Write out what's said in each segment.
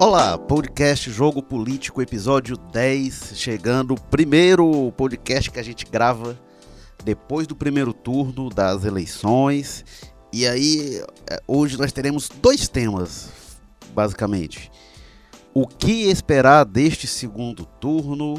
Olá, podcast Jogo Político, episódio 10, chegando, primeiro podcast que a gente grava depois do primeiro turno das eleições. E aí, é, hoje nós teremos dois temas, basicamente. O que esperar deste segundo turno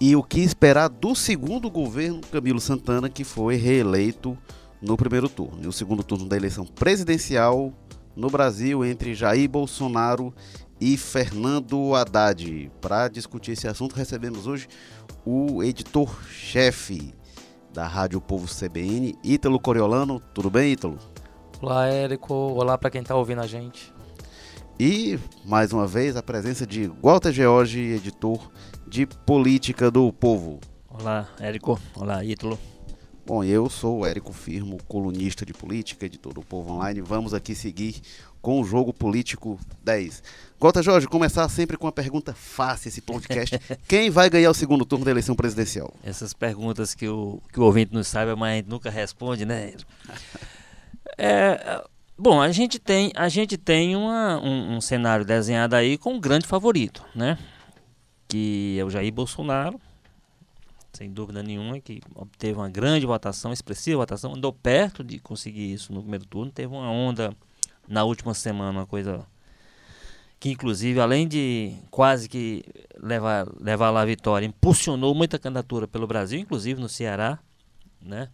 e o que esperar do segundo governo Camilo Santana, que foi reeleito no primeiro turno. E o segundo turno da eleição presidencial no Brasil entre Jair Bolsonaro e Fernando Haddad. Para discutir esse assunto, recebemos hoje o editor-chefe da Rádio Povo CBN, Ítalo Coriolano. Tudo bem, Ítalo? Olá, Érico. Olá para quem está ouvindo a gente. E, mais uma vez, a presença de Walter George, editor de Política do Povo. Olá, Érico. Olá, Ítalo. Bom, eu sou o Érico Firmo, colunista de política, editor do Povo Online. Vamos aqui seguir com o Jogo Político 10. Gota Jorge, começar sempre com uma pergunta fácil esse podcast. Quem vai ganhar o segundo turno da eleição presidencial? Essas perguntas que o, que o ouvinte não sabe, mas a gente nunca responde, né? É, bom, a gente tem, a gente tem uma, um, um cenário desenhado aí com um grande favorito, né? Que é o Jair Bolsonaro, sem dúvida nenhuma, que obteve uma grande votação, expressiva votação, andou perto de conseguir isso no primeiro turno, teve uma onda na última semana, uma coisa que inclusive, além de quase que levar, levar lá a vitória, impulsionou muita candidatura pelo Brasil, inclusive no Ceará, né?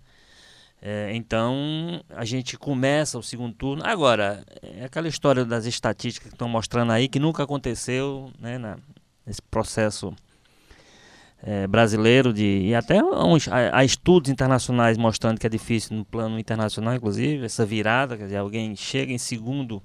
É, então a gente começa o segundo turno. Agora, é aquela história das estatísticas que estão mostrando aí que nunca aconteceu né, na, nesse processo é, brasileiro de e até uns, há, há, estudos internacionais mostrando que é difícil no plano internacional, inclusive essa virada, quer dizer, alguém chega em segundo,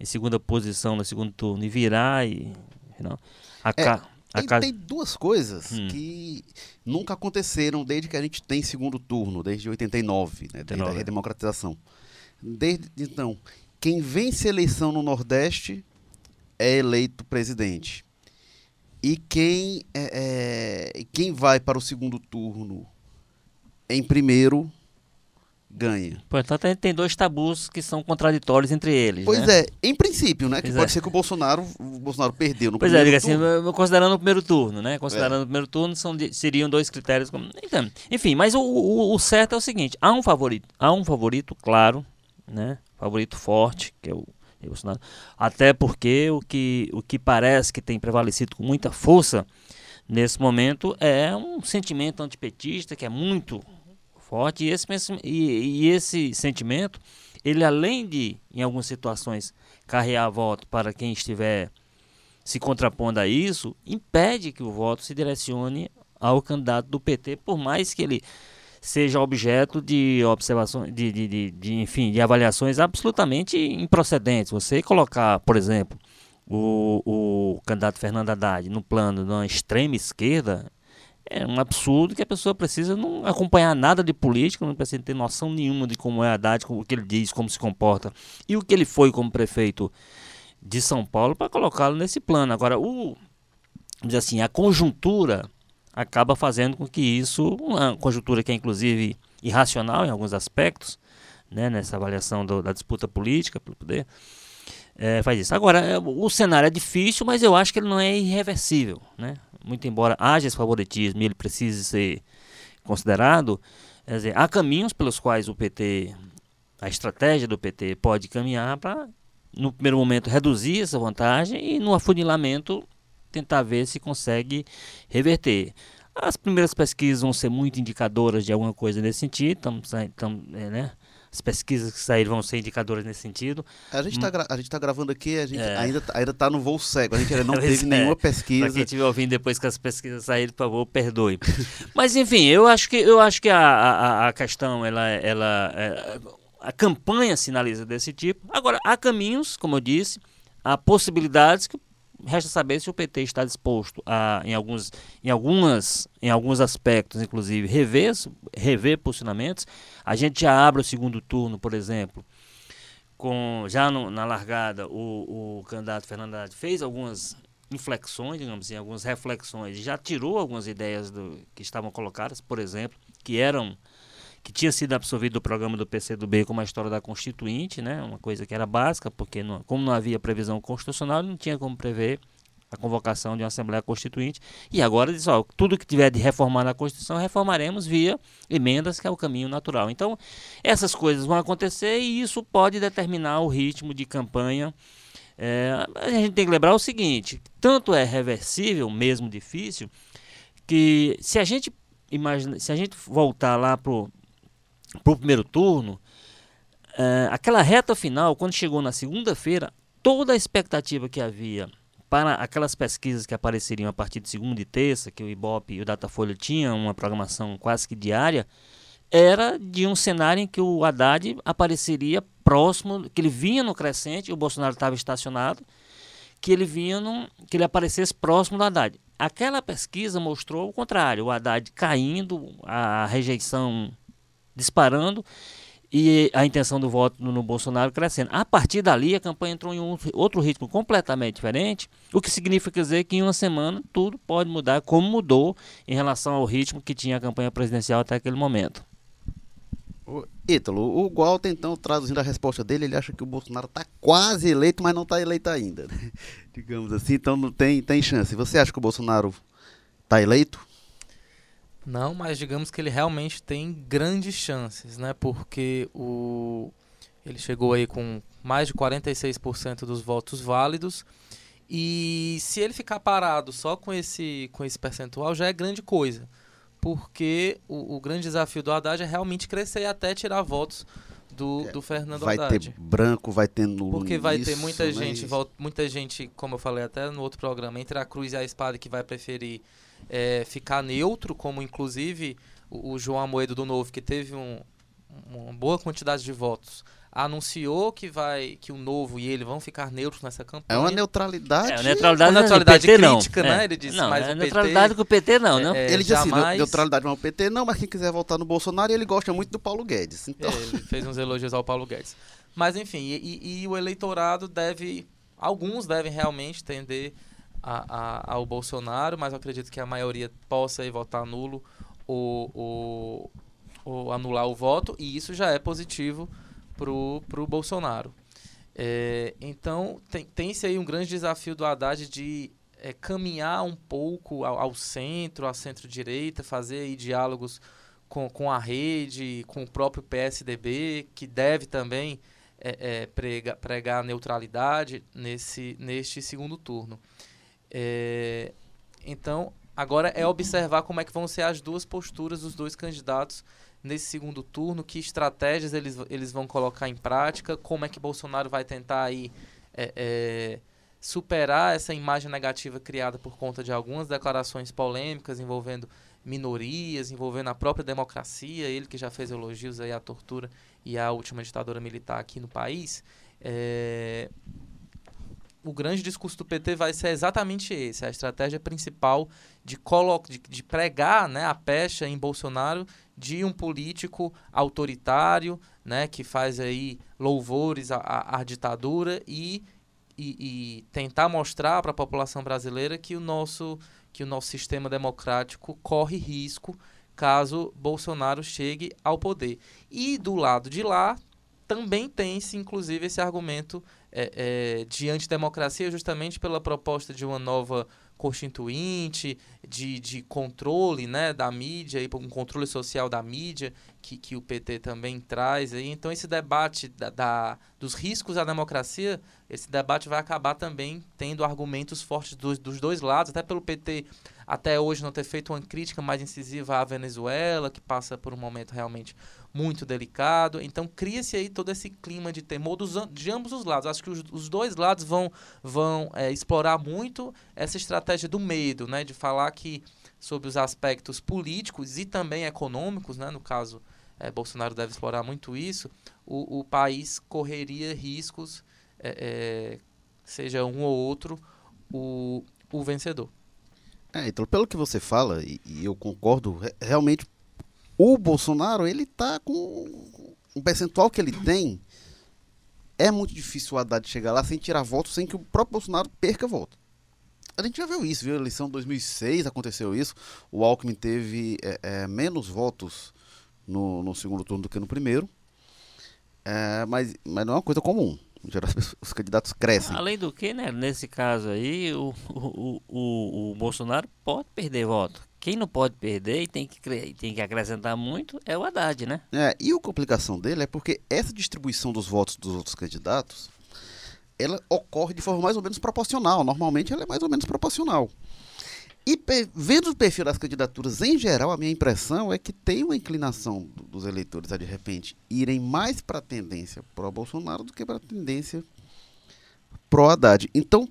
em segunda posição no segundo turno e virar e não, a é, ca, a tem, tem, duas coisas hum. que nunca aconteceram desde que a gente tem segundo turno, desde 89, né, desde a redemocratização. Desde então, quem vence a eleição no Nordeste é eleito presidente e quem, é, é, quem vai para o segundo turno em primeiro ganha. Portanto, a gente tem dois tabus que são contraditórios entre eles. Pois né? é, em princípio, né? Que pois pode é. ser que o Bolsonaro, o Bolsonaro perdeu no pois é, primeiro é, turno. assim, considerando o primeiro turno, né? Considerando é. o primeiro turno, são, seriam dois critérios. Como, então, enfim, mas o, o, o, certo é o seguinte: há um favorito, há um favorito claro, né? Favorito forte, que é o Bolsonaro. Até porque o que, o que parece que tem prevalecido com muita força nesse momento é um sentimento antipetista que é muito forte. E esse, e, e esse sentimento, ele além de, em algumas situações, carregar voto para quem estiver se contrapondo a isso, impede que o voto se direcione ao candidato do PT, por mais que ele seja objeto de observações, de, de, de, de, enfim, de avaliações absolutamente improcedentes. Você colocar, por exemplo, o, o candidato Fernando Haddad no plano da extrema esquerda é um absurdo que a pessoa precisa não acompanhar nada de política, não precisa ter noção nenhuma de como é Haddad, o que ele diz, como se comporta e o que ele foi como prefeito de São Paulo para colocá-lo nesse plano. Agora, o diz assim, a conjuntura acaba fazendo com que isso, uma conjuntura que é inclusive irracional em alguns aspectos, né, nessa avaliação do, da disputa política pelo poder, é, faz isso. Agora, é, o cenário é difícil, mas eu acho que ele não é irreversível. Né? Muito embora haja esse favoritismo e ele precise ser considerado, quer dizer, há caminhos pelos quais o PT, a estratégia do PT pode caminhar para, no primeiro momento, reduzir essa vantagem e no afunilamento tentar ver se consegue reverter. As primeiras pesquisas vão ser muito indicadoras de alguma coisa nesse sentido, tam, tam, é, né? As pesquisas que saíram vão ser indicadoras nesse sentido. A gente está hum. tá gravando aqui, a gente é. ainda, tá, ainda tá no voo cego, a gente ainda não teve é. nenhuma pesquisa. Para quem estiver ouvindo depois que as pesquisas saírem, por favor, perdoe. Mas enfim, eu acho que, eu acho que a, a, a questão, ela, ela, é, a campanha sinaliza desse tipo. Agora, há caminhos, como eu disse, há possibilidades que resta saber se o PT está disposto a, em alguns, em algumas, em alguns aspectos, inclusive, rever, rever posicionamentos. A gente já abre o segundo turno, por exemplo, com já no, na largada o, o candidato Fernando Haddad fez algumas inflexões, digamos assim, algumas reflexões, já tirou algumas ideias do, que estavam colocadas, por exemplo, que eram que tinha sido absorvido do programa do PCdoB como a história da Constituinte, né? Uma coisa que era básica, porque não, como não havia previsão constitucional, não tinha como prever a convocação de uma Assembleia Constituinte. E agora diz, ó, tudo que tiver de reformar na Constituição, reformaremos via emendas, que é o caminho natural. Então, essas coisas vão acontecer e isso pode determinar o ritmo de campanha. É, a gente tem que lembrar o seguinte: tanto é reversível, mesmo difícil, que se a gente imagina, se a gente voltar lá pro pro primeiro turno, é, aquela reta final, quando chegou na segunda-feira, toda a expectativa que havia para aquelas pesquisas que apareceriam a partir de segunda e terça, que o Ibope e o Datafolha tinham uma programação quase que diária, era de um cenário em que o Haddad apareceria próximo, que ele vinha no crescente, o Bolsonaro estava estacionado, que ele vinha num, que ele aparecesse próximo do Haddad. Aquela pesquisa mostrou o contrário, o Haddad caindo, a rejeição disparando e a intenção do voto no Bolsonaro crescendo. A partir dali, a campanha entrou em um, outro ritmo completamente diferente, o que significa dizer que em uma semana tudo pode mudar, como mudou em relação ao ritmo que tinha a campanha presidencial até aquele momento. Ítalo, o Walter, então, traduzindo a resposta dele, ele acha que o Bolsonaro está quase eleito, mas não está eleito ainda. Né? Digamos assim, então não tem, tem chance. Você acha que o Bolsonaro está eleito? Não, mas digamos que ele realmente tem grandes chances, né? Porque o ele chegou aí com mais de 46% dos votos válidos. E se ele ficar parado só com esse, com esse percentual, já é grande coisa. Porque o, o grande desafio do Haddad é realmente crescer e até tirar votos do, é, do Fernando vai Haddad. Vai ter branco, vai ter nulo. Porque vai ter muita né? gente, muita gente, como eu falei até no outro programa, entre a cruz e a espada que vai preferir é, ficar neutro, como inclusive o, o, João Amoedo do Novo, que teve um, uma boa quantidade de votos, anunciou que vai que o Novo e ele vão ficar neutros nessa campanha. É uma neutralidade. É, uma neutralidade, uma neutralidade PT, crítica, não. né? É. Ele disse, não, mas é o neutralidade PT, com o PT não, não. É, ele disse assim, jamais... assim, neutralidade com o PT não, mas quem quiser votar no Bolsonaro, ele gosta muito do Paulo Guedes. Então... É, ele fez uns elogios ao Paulo Guedes. Mas enfim, e, e, e o eleitorado deve, alguns devem realmente tender a, a, ao Bolsonaro, mas eu acredito que a maioria possa votar nulo ou, ou, ou, anular o voto, e isso já é positivo para o Bolsonaro. É, então, tem, tem-se aí um grande desafio do Haddad de é, caminhar um pouco ao, ao centro, à centro-direita, fazer aí diálogos com, com a rede, com o próprio PSDB, que deve também é, é, prega, pregar neutralidade nesse, neste segundo turno. É, então, agora é observar como é que vão ser as duas posturas dos dois candidatos nesse segundo turno, que estratégias eles, eles vão colocar em prática, como é que Bolsonaro vai tentar aí é, é, superar essa imagem negativa criada por conta de algumas declarações polêmicas envolvendo minorias, envolvendo a própria democracia, ele que já fez elogios aí à tortura e à última ditadura militar aqui no país. É, o grande discurso do PT vai ser exatamente esse, a estratégia principal de, de, de pregar né, a pecha em Bolsonaro de um político autoritário, né, que faz aí louvores à, à ditadura e, e, e, tentar mostrar para a população brasileira que o nosso que o nosso sistema democrático corre risco caso Bolsonaro chegue ao poder. E do lado de lá também tem-se, inclusive, esse argumento é, é, de antidemocracia justamente pela proposta de uma nova constituinte, de, de controle né, da mídia, e um controle social da mídia, que, que o PT também traz. Aí. Então, esse debate da, da, dos riscos à democracia, esse debate vai acabar também tendo argumentos fortes dos, dos dois lados, até pelo PT até hoje não ter feito uma crítica mais incisiva à Venezuela, que passa por um momento realmente muito delicado. Então cria-se aí todo esse clima de temor dos, de ambos os lados. Acho que os, os dois lados vão, vão é, explorar muito essa estratégia do medo, né? De falar que sobre os aspectos políticos e também econômicos, né? No caso, é, Bolsonaro deve explorar muito isso. O, o país correria riscos, é, é seja um ou outro, o, o vencedor. É, então, pelo que você fala, e, e eu concordo, realmente o Bolsonaro, ele tá com um percentual que ele tem. É muito difícil o Haddad chegar lá sem tirar votos, sem que o próprio Bolsonaro perca voto. A gente já viu isso, viu? A eleição de 2006 aconteceu isso. O Alckmin teve é, é, menos votos no, no segundo turno do que no primeiro. É, mas, mas não é uma coisa comum. Os candidatos crescem. Além do que, né, nesse caso aí, o, o, o, o Bolsonaro pode perder voto. Quem não pode perder e tem que, tem que acrescentar muito é o Haddad, né? É, e a complicação dele é porque essa distribuição dos votos dos outros candidatos, ela ocorre de forma mais ou menos proporcional. Normalmente ela é mais ou menos proporcional. E vendo o perfil das candidaturas em geral, a minha impressão é que tem uma inclinação dos eleitores a de repente irem mais para a tendência pró Bolsonaro do que para a tendência pró Haddad. Então,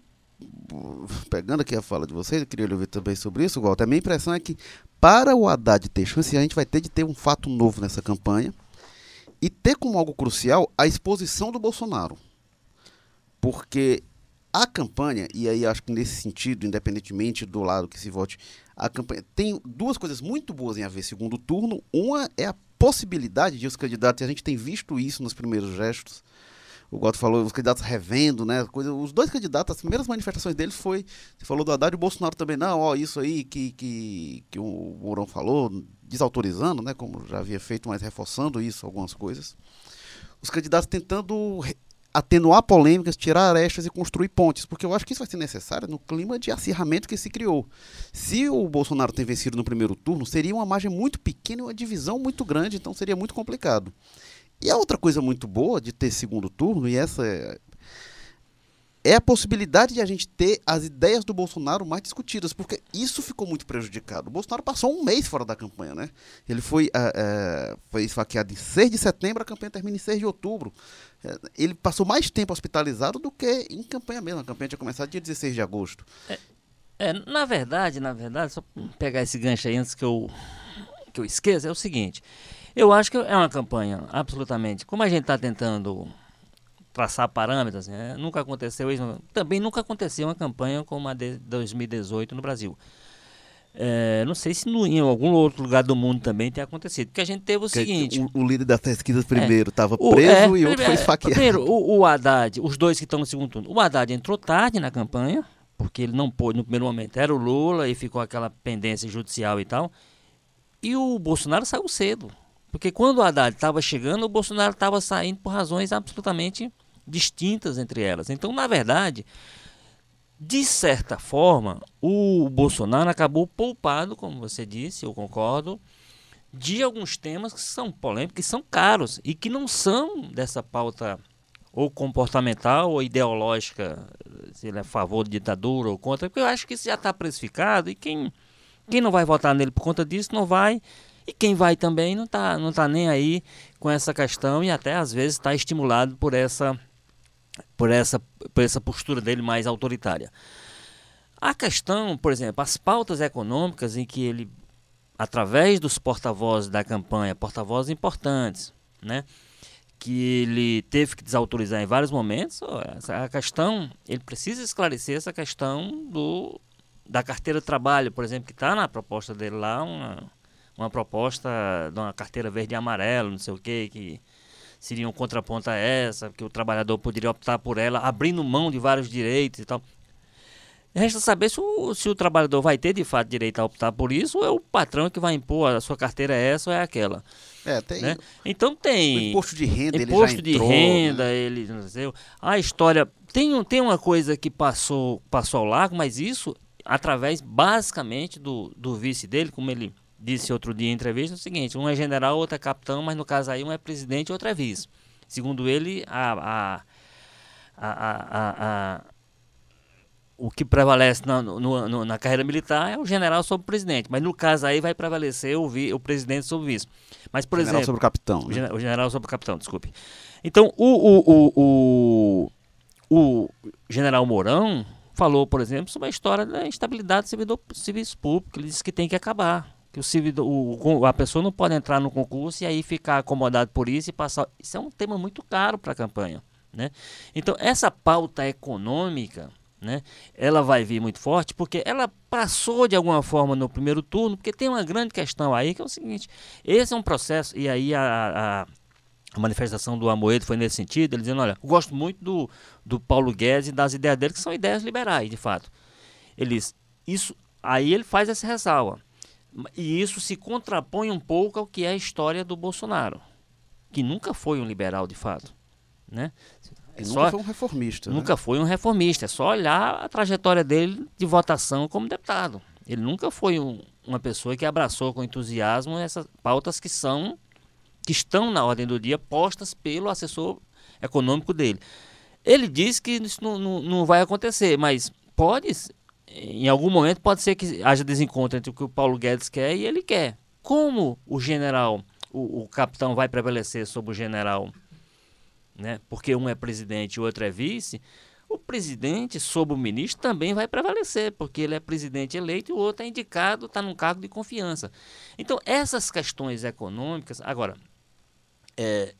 pegando aqui a fala de vocês, eu queria ouvir também sobre isso, Walter. A minha impressão é que para o Haddad ter chance, a gente vai ter de ter um fato novo nessa campanha e ter como algo crucial a exposição do Bolsonaro. Porque a campanha, e aí acho que nesse sentido, independentemente do lado que se vote, a campanha tem duas coisas muito boas em haver segundo turno. Uma é a possibilidade de os candidatos, e a gente tem visto isso nos primeiros gestos. O Goto falou, os candidatos revendo, né? Coisa, os dois candidatos, as primeiras manifestações deles foi. Você falou do Haddad e o Bolsonaro também, não, ó, isso aí que, que, que o Mourão falou, desautorizando, né? Como já havia feito, mas reforçando isso, algumas coisas. Os candidatos tentando atenuar polêmicas, tirar arestas e construir pontes, porque eu acho que isso vai ser necessário no clima de acirramento que se criou. Se o Bolsonaro tem vencido no primeiro turno, seria uma margem muito pequena e uma divisão muito grande, então seria muito complicado. E a outra coisa muito boa de ter segundo turno, e essa é, é a possibilidade de a gente ter as ideias do Bolsonaro mais discutidas, porque isso ficou muito prejudicado. O Bolsonaro passou um mês fora da campanha, né? Ele foi, uh, uh, foi esfaqueado em 6 de setembro, a campanha termina em 6 de outubro. Uh, ele passou mais tempo hospitalizado do que em campanha mesmo. A campanha tinha começado dia 16 de agosto. É, é, na verdade, na verdade, só pegar esse gancho aí antes que eu, que eu esqueça, é o seguinte. Eu acho que é uma campanha absolutamente. Como a gente está tentando traçar parâmetros. Né? Nunca aconteceu isso. Também nunca aconteceu uma campanha como a de 2018 no Brasil. É, não sei se no, em algum outro lugar do mundo também tem acontecido. Porque a gente teve o Porque seguinte: o, o, líder das pesquisas primeiro estava é, preso é, e outro foi esfaqueado. Primeiro, o, o Haddad, os dois que estão no segundo turno. O Haddad entrou tarde na campanha, porque ele não pôde no primeiro momento. Era o Lula e ficou aquela pendência judicial e tal. E o Bolsonaro saiu cedo. Porque quando o Haddad estava chegando, o Bolsonaro estava saindo por razões absolutamente distintas entre elas. Então, na verdade, de certa forma, o Bolsonaro acabou poupado, como você disse, eu concordo, de alguns temas que são polêmicos, que são caros e que não são dessa pauta ou comportamental ou ideológica, se ele é a favor de ditadura ou contra, porque eu acho que isso já está precificado e quem, quem não vai votar nele por conta disso não vai. E quem vai também não está não tá nem aí com essa questão e até às vezes está estimulado por essa por essa, por essa postura dele mais autoritária. A questão, por exemplo, as pautas econômicas em que ele, através dos porta-vozes da campanha, porta-vozes importantes, né, que ele teve que desautorizar em vários momentos, a questão, ele precisa esclarecer essa questão do, da carteira de trabalho, por exemplo, que está na proposta dele lá, uma, uma proposta de uma carteira verde e amarelo, não sei o que, que seria um contraponto a essa, que o trabalhador poderia optar por ela, abrindo mão de vários direitos e tal. Resta saber se o, se o trabalhador vai ter de fato direito a optar por isso ou é o patrão que vai impor a sua carteira é essa ou é aquela. É, tem. Né? Então tem. O imposto de renda, imposto ele de entrou, renda, né? ele. Não sei, a história. Tem, tem uma coisa que passou, passou ao largo, mas isso através basicamente do, do vice dele, como ele disse outro dia em entrevista o seguinte: um é general, outro é capitão, mas no caso aí um é presidente e outro é vice. Segundo ele, a, a, a, a o que prevalece na, no, no, na carreira militar é o general sobre o presidente, mas no caso aí vai prevalecer o, vi, o presidente sobre o vice. Mas, por general exemplo. sobre o capitão. O, né? o general sobre o capitão, desculpe. Então, o, o, o, o, o general Mourão falou, por exemplo, sobre a história da instabilidade do serviço público. Ele disse que tem que acabar que o, civil, o, a pessoa não pode entrar no concurso e aí ficar acomodado por isso e passar. Isso é um tema muito caro para a campanha. Né? Então, essa pauta econômica, né, ela vai vir muito forte porque ela passou de alguma forma no primeiro turno, porque tem uma grande questão aí que é o seguinte: esse é um processo, e aí a, a a manifestação do Amoedo foi nesse sentido, ele dizendo, olha, eu gosto muito do, do Paulo Guedes e das ideias dele, que são ideias liberais, de fato. Eles, isso, aí ele faz essa ressalva. E isso se contrapõe um pouco ao que é a história do Bolsonaro, que nunca foi um liberal de fato. Né? É nunca foi um reformista. Né? Nunca né? foi um reformista. É só olhar a trajetória dele de votação como deputado. Ele nunca foi um, uma pessoa que abraçou com entusiasmo essas pautas que são que estão na ordem do dia postas pelo assessor econômico dele. Ele diz que isso não, não, não vai acontecer, mas pode, em algum momento, pode ser que haja desencontro entre o que o Paulo Guedes quer e ele quer. Como o general, o, o capitão vai prevalecer sobre o general, né? porque um é presidente e o outro é vice, o presidente sobre o ministro também vai prevalecer, porque ele é presidente eleito e o outro é indicado, está num cargo de confiança. Então, essas questões econômicas. Agora, é,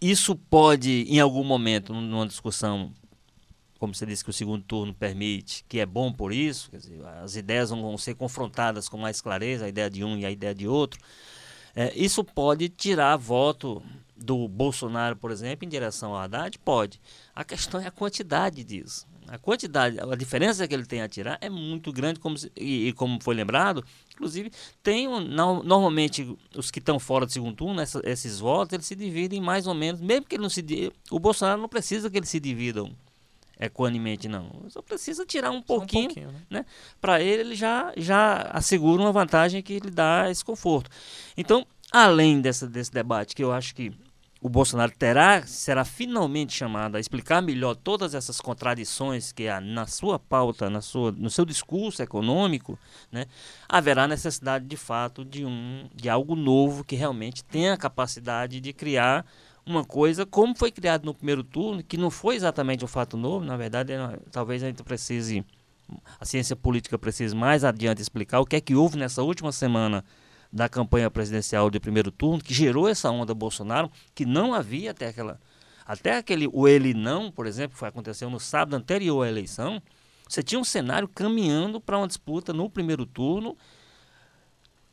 isso pode, em algum momento, numa discussão, como você disse que o segundo turno permite, que é bom por isso, dizer, as ideias vão ser confrontadas com mais clareza, a ideia de um e a ideia de outro. É, isso pode tirar voto do Bolsonaro, por exemplo, em direção ao Haddad? Pode. A questão é a quantidade disso. A quantidade, a diferença que ele tem a tirar é muito grande, como, e, e como foi lembrado, inclusive, tem um, normalmente os que estão fora do segundo turno, essa, esses votos, eles se dividem mais ou menos, mesmo que ele não se o Bolsonaro não precisa que eles se dividam equanimente, não. Só precisa tirar um pouquinho, um pouquinho né? né? Para ele, ele já, já assegura uma vantagem que lhe dá esse conforto. Então, além dessa, desse debate, que eu acho que o Bolsonaro terá, será finalmente chamado a explicar melhor todas essas contradições que há na sua pauta, na sua, no seu discurso econômico, né, haverá necessidade de fato de, um, de algo novo que realmente tenha a capacidade de criar uma coisa como foi criado no primeiro turno, que não foi exatamente um fato novo, na verdade, talvez a gente precise, a ciência política precise mais adiante explicar o que é que houve nessa última semana da campanha presidencial de primeiro turno, que gerou essa onda Bolsonaro, que não havia até aquela. Até aquele o ele não, por exemplo, que foi aconteceu no sábado anterior à eleição, você tinha um cenário caminhando para uma disputa no primeiro turno,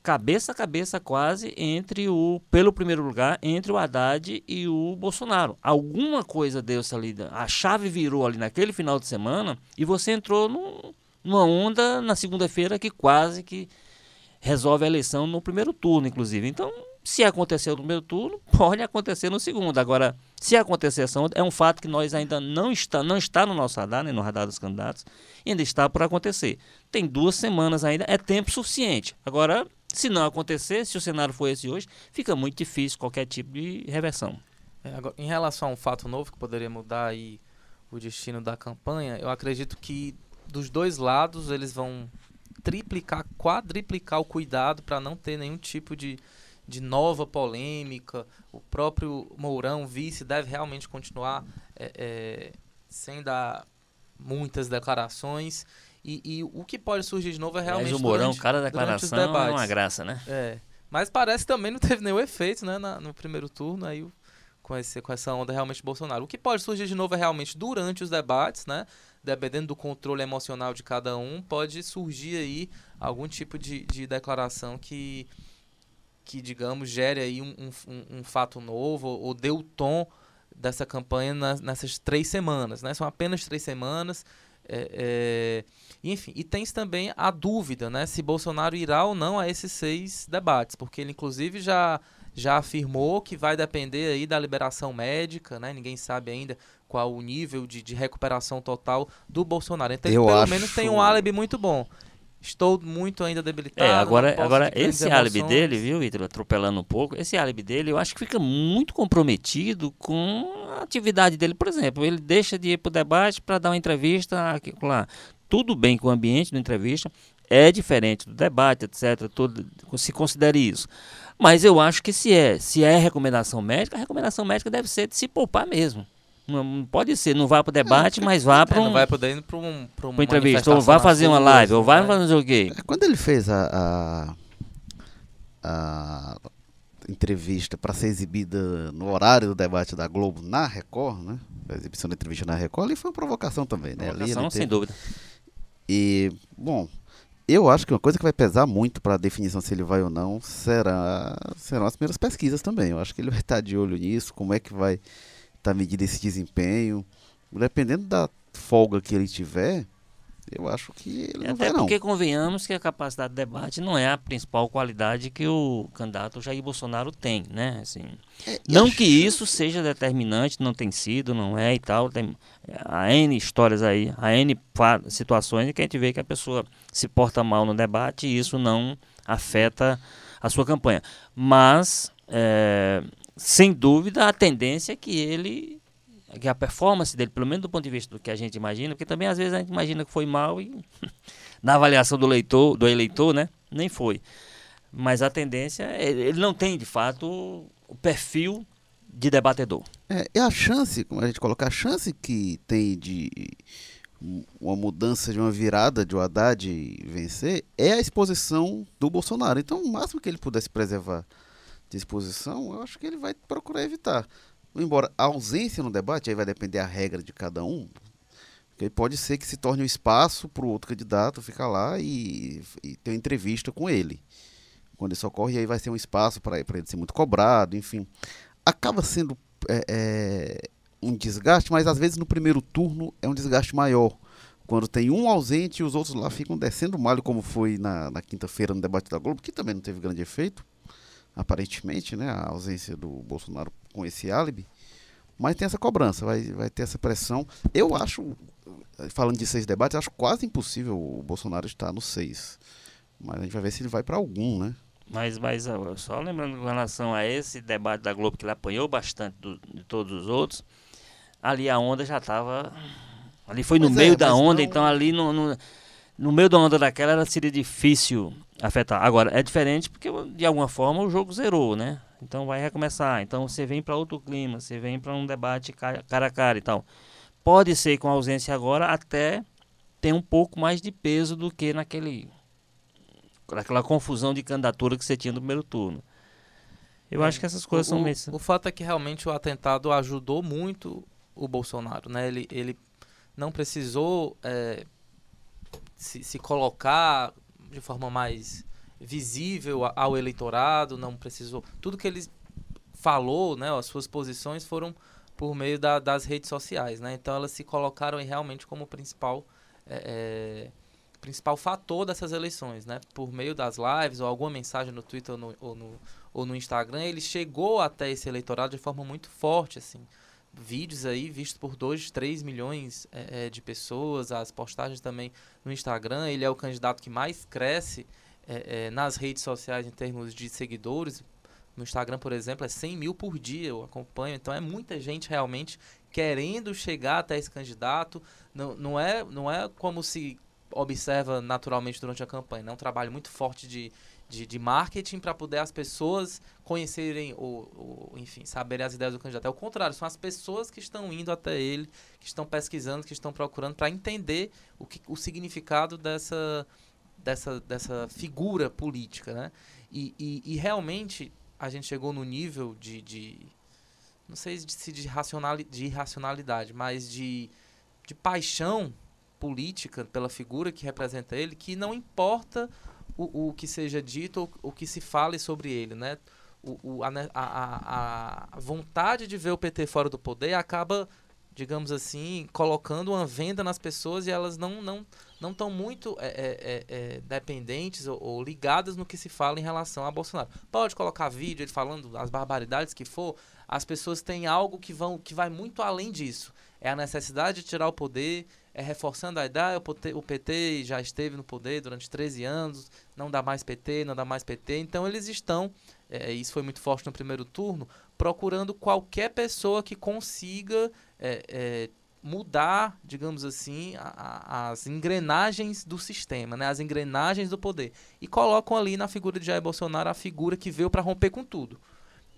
cabeça a cabeça quase entre o pelo primeiro lugar entre o Haddad e o Bolsonaro. Alguma coisa deu-se ali, a chave virou ali naquele final de semana e você entrou num, numa onda na segunda-feira que quase que resolve a eleição no primeiro turno, inclusive. Então, se acontecer no primeiro turno, pode acontecer no segundo. Agora, se acontecer é um fato que nós ainda não está, não está no nosso radar, nem no radar dos candidatos, ainda está por acontecer. Tem duas semanas ainda, é tempo suficiente. Agora, se não acontecer, se o cenário for esse hoje, fica muito difícil qualquer tipo de reversão. É, agora, em relação a um fato novo que poderia mudar aí o destino da campanha, eu acredito que dos dois lados eles vão triplicar, quadriplicar o cuidado para não ter nenhum tipo de, de nova polêmica. O próprio Mourão, vice, deve realmente continuar é, é, sem dar muitas declarações. E, e, o que pode surgir de novo é realmente. Mas o Mourão, durante, cada declaração é uma graça, né? É. Mas parece que também não teve nenhum efeito né, na, no primeiro turno, aí com, esse, com essa onda realmente Bolsonaro. O que pode surgir de novo é realmente durante os debates, né? Dependendo do controle emocional de cada um, pode surgir aí algum tipo de, de declaração que, que, digamos, gere aí um, um, um fato novo ou dê o tom dessa campanha nas, nessas três semanas, né? São apenas três semanas. É, é, enfim, e tem também a dúvida, né, se Bolsonaro irá ou não a esses seis debates, porque ele inclusive já já afirmou que vai depender aí da liberação médica, né? Ninguém sabe ainda qual o nível de, de recuperação total do Bolsonaro. Então, Eu pelo acho... menos tem um álibi muito bom. Estou muito ainda debilitado. É, agora, agora esse álibi dele, viu, Vitor, atropelando um pouco, esse álibi dele eu acho que fica muito comprometido com a atividade dele. Por exemplo, ele deixa de ir para o debate para dar uma entrevista aqui, lá. Tudo bem com o ambiente da entrevista, é diferente do debate, etc. Tudo, se considere isso. Mas eu acho que se é, se é recomendação médica, a recomendação médica deve ser de se poupar mesmo. Não, pode ser, não vá para o debate, mas vá para é, um. não vai poder para um, pra uma entrevista, ou vá fazer uma live, ou vai fazer o quê? É, quando ele fez a, a, a entrevista para ser exibida no horário do debate da Globo na Record, né? A exibição da entrevista na Record, ali foi uma provocação também, né? Provocação, ali, sem dúvida. E, bom, eu acho que uma coisa que vai pesar muito para a definição se ele vai ou não será, serão as primeiras pesquisas também. Eu acho que ele vai estar de olho nisso, como é que vai estar medindo esse desempenho. Dependendo da folga que ele tiver, Eu acho que ele não Até não. porque convenhamos que a capacidade de debate não é a principal qualidade que o candidato Jair Bolsonaro tem, né? Assim, É, não que isso seja determinante, não tem sido, não é e tal. Tem a N histórias aí, a N situações em que a gente vê que a pessoa se porta mal no debate e isso não afeta a sua campanha. Mas, é, sem dúvida, a tendência é que ele que a performance dele, pelo menos do ponto de vista do que a gente imagina, porque também às vezes a gente imagina que foi mal e na avaliação do leitor, do eleitor, né, nem foi. Mas a tendência, é- ele não tem de fato o perfil de debatedor. É, a chance, como a gente colocar, a chance que tem de uma mudança, de uma virada de o Haddad vencer é a exposição do Bolsonaro. Então, o máximo que ele pudesse preservar de exposição, eu acho que ele vai procurar evitar. Embora a ausência no debate, aí vai depender a regra de cada um, porque pode ser que se torne um espaço para o outro candidato ficar lá e, e ter uma entrevista com ele. Quando isso ocorre, aí vai ser um espaço para ele ser muito cobrado, enfim. Acaba sendo é, é, um desgaste, mas às vezes no primeiro turno é um desgaste maior. Quando tem um ausente e os outros lá ficam descendo malho, como foi na, na quinta-feira no debate da Globo, que também não teve grande efeito, aparentemente, né? A ausência do Bolsonaro com esse álibi. Mas tem essa cobrança, vai, vai ter essa pressão. Eu acho, falando de seis debates, acho quase impossível o Bolsonaro estar no seis. Mas a gente vai ver se ele vai para algum, né? Mas, mas só lembrando com relação a esse debate da Globo, que ele apanhou bastante do- de todos os outros, ali a onda já estava. Ali foi no é, meio da mas onda, não- então ali no, no, no meio da onda daquela era, seria difícil afetar. Agora, é diferente porque de alguma forma o jogo zerou, né? Então vai recomeçar. Então você vem para outro clima, você vem para um debate ca- cara a cara e tal. Pode ser com a ausência agora até tem um pouco mais de peso do que naquele aquela confusão de candidatura que você tinha no primeiro turno. Eu É, acho que essas coisas o, são meio... O fato é que realmente o atentado ajudou muito o Bolsonaro, né? Ele, ele não precisou é, se, se colocar de forma mais visível ao eleitorado, não precisou. Tudo que ele falou, né? As suas posições foram por meio da- das redes sociais, né? Então elas se colocaram realmente como principal é, é, principal fator dessas eleições, né? Por meio das lives ou alguma mensagem no Twitter ou no, ou no, ou no Instagram, ele chegou até esse eleitorado de forma muito forte, assim. Vídeos aí vistos por 2, 3 milhões é, é, de pessoas, as postagens também no Instagram. Ele é o candidato que mais cresce é, é, nas redes sociais em termos de seguidores. No Instagram, por exemplo, é 100 mil por dia, eu acompanho. Então é muita gente realmente querendo chegar até esse candidato. Não, não, é, não é como se observa naturalmente durante a campanha. É um trabalho muito forte de, de, de marketing para poder as pessoas conhecerem ou, enfim, saberem as ideias do candidato. É o contrário, são as pessoas que estão indo até ele, que estão pesquisando, que estão procurando para entender o, que, o significado dessa, dessa, dessa figura política, né? E, e, e realmente a gente chegou no nível de, de não sei se de, racionali, de irracionalidade, mas de, de paixão política pela figura que representa ele, que não importa o, o que seja dito ou o que se fale sobre ele, né? O, o, a, a, a, vontade de ver o PT fora do poder acaba, digamos assim, colocando uma venda nas pessoas e elas não não não estão muito é, é, é, dependentes ou, ou, ligadas no que se fala em relação a Bolsonaro. Pode colocar vídeo ele falando as barbaridades que for, as pessoas têm algo que vão que vai muito além disso. É a necessidade de tirar o poder, é reforçando a ideia, o PT, já esteve no poder durante 13 anos, não dá mais PT, não dá mais PT. Então eles estão, é, isso foi muito forte no primeiro turno, procurando qualquer pessoa que consiga é, é, mudar, digamos assim, a, a, as engrenagens do sistema, né? as engrenagens do poder. E colocam ali na figura de Jair Bolsonaro a figura que veio para romper com tudo.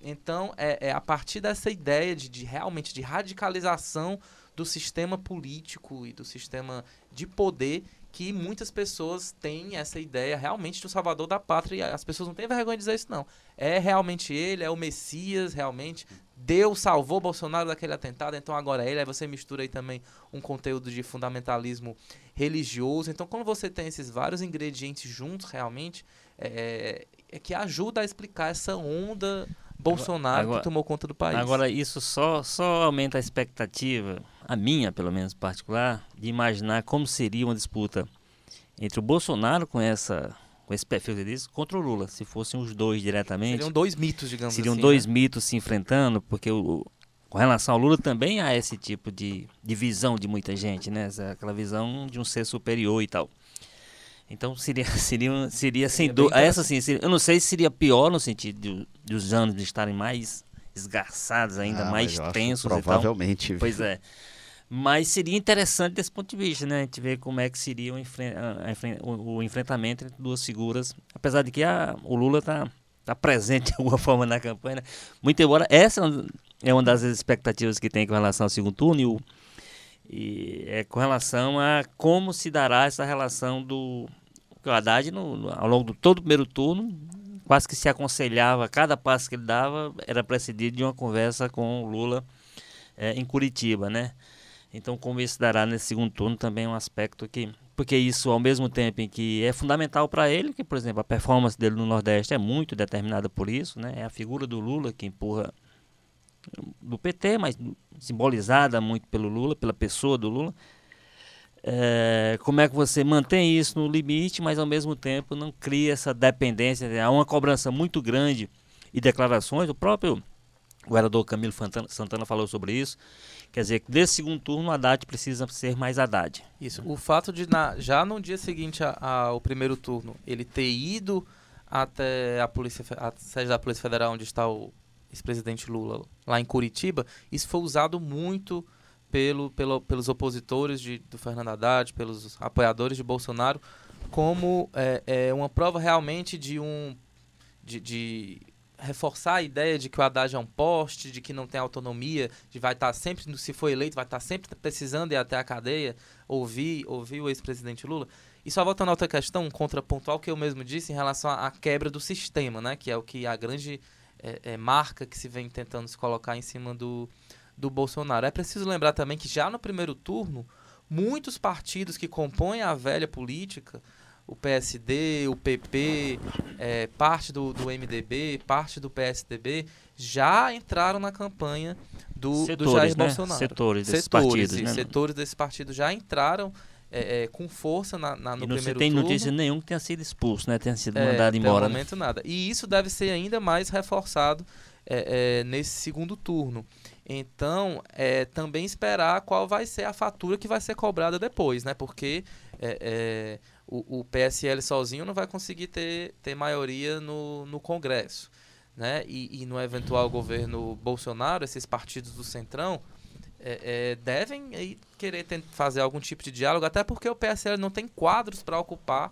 Então, é, é, a partir dessa ideia de, de realmente de radicalização do sistema político e do sistema de poder que muitas pessoas têm essa ideia realmente do salvador da pátria e as pessoas não têm vergonha de dizer isso não. É realmente ele, é o Messias, realmente. Deus salvou Bolsonaro daquele atentado, então agora é ele. Aí você mistura aí também um conteúdo de fundamentalismo religioso. Então, quando você tem esses vários ingredientes juntos, realmente, é, é que ajuda a explicar essa onda Bolsonaro agora, que tomou conta do país. Agora, isso só, só aumenta a expectativa a minha, pelo menos particular, de imaginar como seria uma disputa entre o Bolsonaro com essa com esse perfil que disse, contra o Lula, se fossem os dois diretamente. Seriam dois mitos, digamos seriam assim. Seriam dois né? mitos se enfrentando, porque o, com relação ao Lula também há esse tipo de, de visão de muita gente, né? Essa, aquela visão de um ser superior e tal. Então seria, seria, seria, sem dúvida. Essa sim, seria, eu não sei se seria pior no sentido de, os anos estarem mais esgarçados, ainda ah, mais tensos. Provavelmente. Pois é. Mas seria interessante desse ponto de vista, né? A gente ver como é que seria o, enfre o, o enfrentamento entre duas figuras. Apesar de que a, o Lula está tá presente de alguma forma na campanha. Né? Muito embora essa é uma das expectativas que tem com relação ao segundo turno e, o, e é com relação a como se dará essa relação do o Haddad no, no, ao longo de todo o primeiro turno quase que se aconselhava, cada passo que ele dava era precedido de uma conversa com o Lula é, em Curitiba, né? Então, como isso dará nesse segundo turno também é um aspecto que. Porque isso, ao mesmo tempo em que é fundamental para ele, que, por exemplo, a performance dele no Nordeste é muito determinada por isso, né? É a figura do Lula que empurra do PT, mas simbolizada muito pelo Lula, pela pessoa do Lula. É, como é que você mantém isso no limite, mas ao mesmo tempo não cria essa dependência? Há uma cobrança muito grande e declarações. O próprio governador Camilo Santana falou sobre isso. Quer dizer, nesse segundo turno, Haddad precisa ser mais Haddad. Isso. O fato de, na, já no dia seguinte ao primeiro turno, ele ter ido até a, polícia, a sede da Polícia Federal, onde está o ex-presidente Lula, lá em Curitiba, isso foi usado muito pelo, pelo, pelos opositores de, do Fernando Haddad, pelos apoiadores de Bolsonaro, como é, é uma prova realmente de um. De, de, reforçar a ideia de que o Haddad é um poste, de que não tem autonomia, de vai estar tá sempre, se for eleito, vai estar tá sempre precisando ir até a cadeia, ouvir, ouvir o ex-presidente Lula. E só voltando a outra questão, um contrapontual que eu mesmo disse em relação à quebra do sistema, né? Que é o que a grande é, é, marca que se vem tentando se colocar em cima do, do Bolsonaro. É preciso lembrar também que já no primeiro turno, muitos partidos que compõem a velha política, o PSD, o PP, é, parte do, do MDB, parte do PSDB, já entraram na campanha do, setores, do Jair né? Bolsonaro. Setores desses setores, partidos. Né? Setores desse partido já entraram é, é, com força na, na, no e não primeiro tem turno. notícia nenhum que tenha sido expulso, né? Tenha sido é, mandado embora. No momento né? nada. E isso deve ser ainda mais reforçado é, é, nesse segundo turno. Então, é, também esperar qual vai ser a fatura que vai ser cobrada depois, né? Porque o, o, PSL sozinho não vai conseguir ter, ter maioria no, no Congresso. Né? E, e no eventual governo Bolsonaro, esses partidos do Centrão é, é, devem aí, querer fazer algum tipo de diálogo, até porque o PSL não tem quadros para ocupar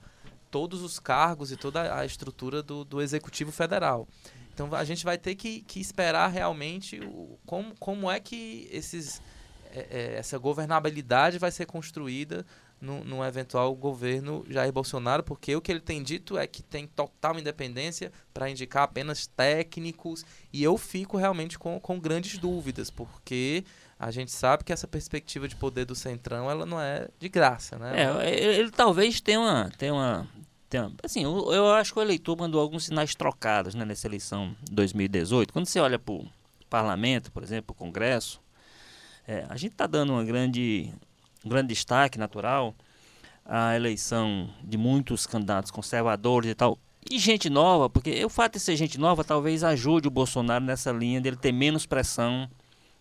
todos os cargos e toda a estrutura do, do Executivo Federal. Então a gente vai ter que, que esperar realmente o, como, como é que esses, é, essa governabilidade vai ser construída no eventual governo Jair Bolsonaro, porque o que ele tem dito é que tem total independência para indicar apenas técnicos, e eu fico realmente com, com grandes dúvidas, porque a gente sabe que essa perspectiva de poder do Centrão ela não é de graça, né? É, ele, ele talvez tenha uma, tenha uma então, assim, eu, eu, acho que o eleitor mandou alguns sinais trocados né, nessa eleição de 2018. Quando você olha para o parlamento, por exemplo, o Congresso, é, a gente está dando uma grande, um grande destaque natural à eleição de muitos candidatos conservadores e tal. E gente nova, porque o fato de ser gente nova talvez ajude o Bolsonaro nessa linha dele ter menos pressão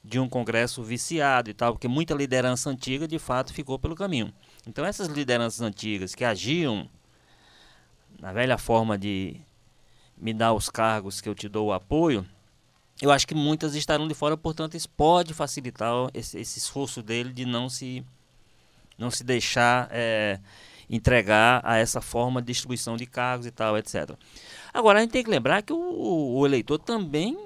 de um Congresso viciado e tal, porque muita liderança antiga de fato ficou pelo caminho. Então essas lideranças antigas que agiam na velha forma de me dar os cargos que eu te dou o apoio, eu acho que muitas estarão de fora, portanto, isso pode facilitar esse, esse esforço dele de não se, não se deixar é, entregar a essa forma de distribuição de cargos e tal, etc. Agora, a gente tem que lembrar que o, o eleitor também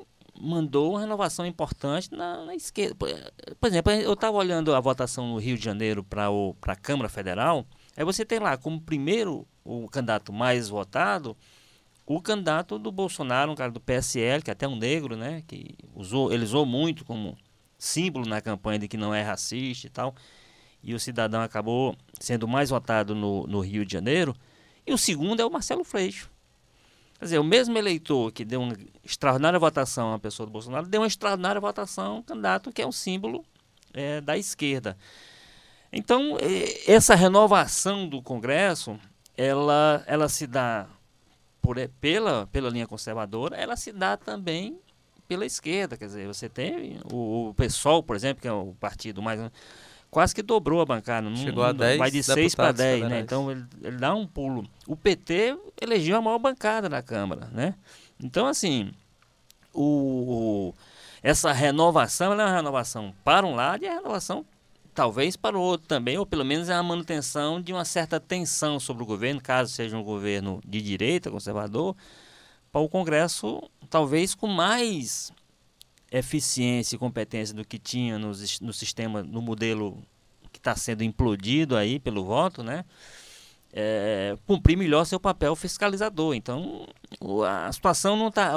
mandou uma renovação importante na, na esquerda. Por exemplo, eu estava olhando a votação no Rio de Janeiro para a Câmara Federal, aí você tem lá como primeiro o candidato mais votado, o candidato do Bolsonaro, um cara do PSL, que é até um negro, né, que usou, ele usou muito como símbolo na campanha de que não é racista e tal, e o cidadão acabou sendo mais votado no, no Rio de Janeiro, e o segundo é o Marcelo Freixo. Quer dizer, o mesmo eleitor que deu uma extraordinária votação à pessoa do Bolsonaro, deu uma extraordinária votação ao candidato que é um símbolo é, da esquerda. Então, essa renovação do Congresso, ela, ela se dá por, pela, pela linha conservadora, ela se dá também pela esquerda. Quer dizer, você tem o, o PSOL, por exemplo, que é o partido mais. Quase que dobrou a bancada. Chegou a 10. Vai de 6 para 10, né? Então ele, ele, dá um pulo. O PT elegeu a maior bancada na Câmara, né? Então, assim, o, essa renovação é uma renovação para um lado e a renovação talvez para o outro também, ou pelo menos é a manutenção de uma certa tensão sobre o governo, caso seja um governo de direita, conservador, para o Congresso, talvez com mais eficiência e competência do que tinha no, no sistema, no modelo que está sendo implodido aí pelo voto, né? É, cumprir melhor seu papel fiscalizador. Então, a situação não está.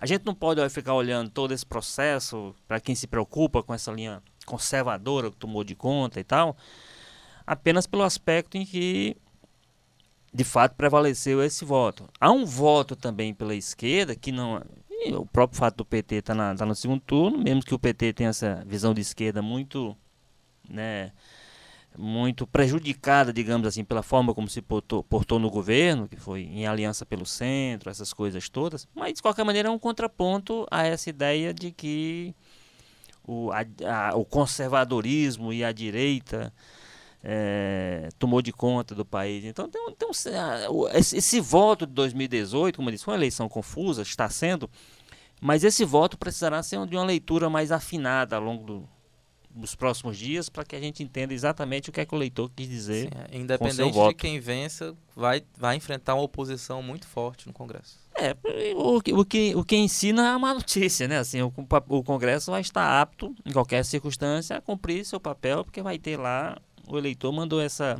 A gente não pode ficar olhando todo esse processo para quem se preocupa com essa linha conservadora que tomou de conta e tal, apenas pelo aspecto em que de fato prevaleceu esse voto. Há um voto também pela esquerda que não. O próprio fato do PT estar tá tá no segundo turno, mesmo que o PT tenha essa visão de esquerda muito. Né, muito prejudicada, digamos assim, pela forma como se portou, portou no governo, que foi em aliança pelo centro, essas coisas todas. Mas, de qualquer maneira, é um contraponto a essa ideia de que o, a, a, o conservadorismo e a direita é, tomou de conta do país. Então, tem, tem um, esse, esse, voto de 2018, como eu disse, foi uma eleição confusa, está sendo, mas esse voto precisará ser de uma leitura mais afinada ao longo do, dos próximos dias para que a gente entenda exatamente o que é que o leitor quis dizer. Sim, é, independente de quem vença, vai, vai enfrentar uma oposição muito forte no Congresso. É, o, o, que, o que ensina é uma notícia, né? Assim, o, o Congresso vai estar apto, em qualquer circunstância, a cumprir seu papel, porque vai ter lá, o eleitor mandou essa.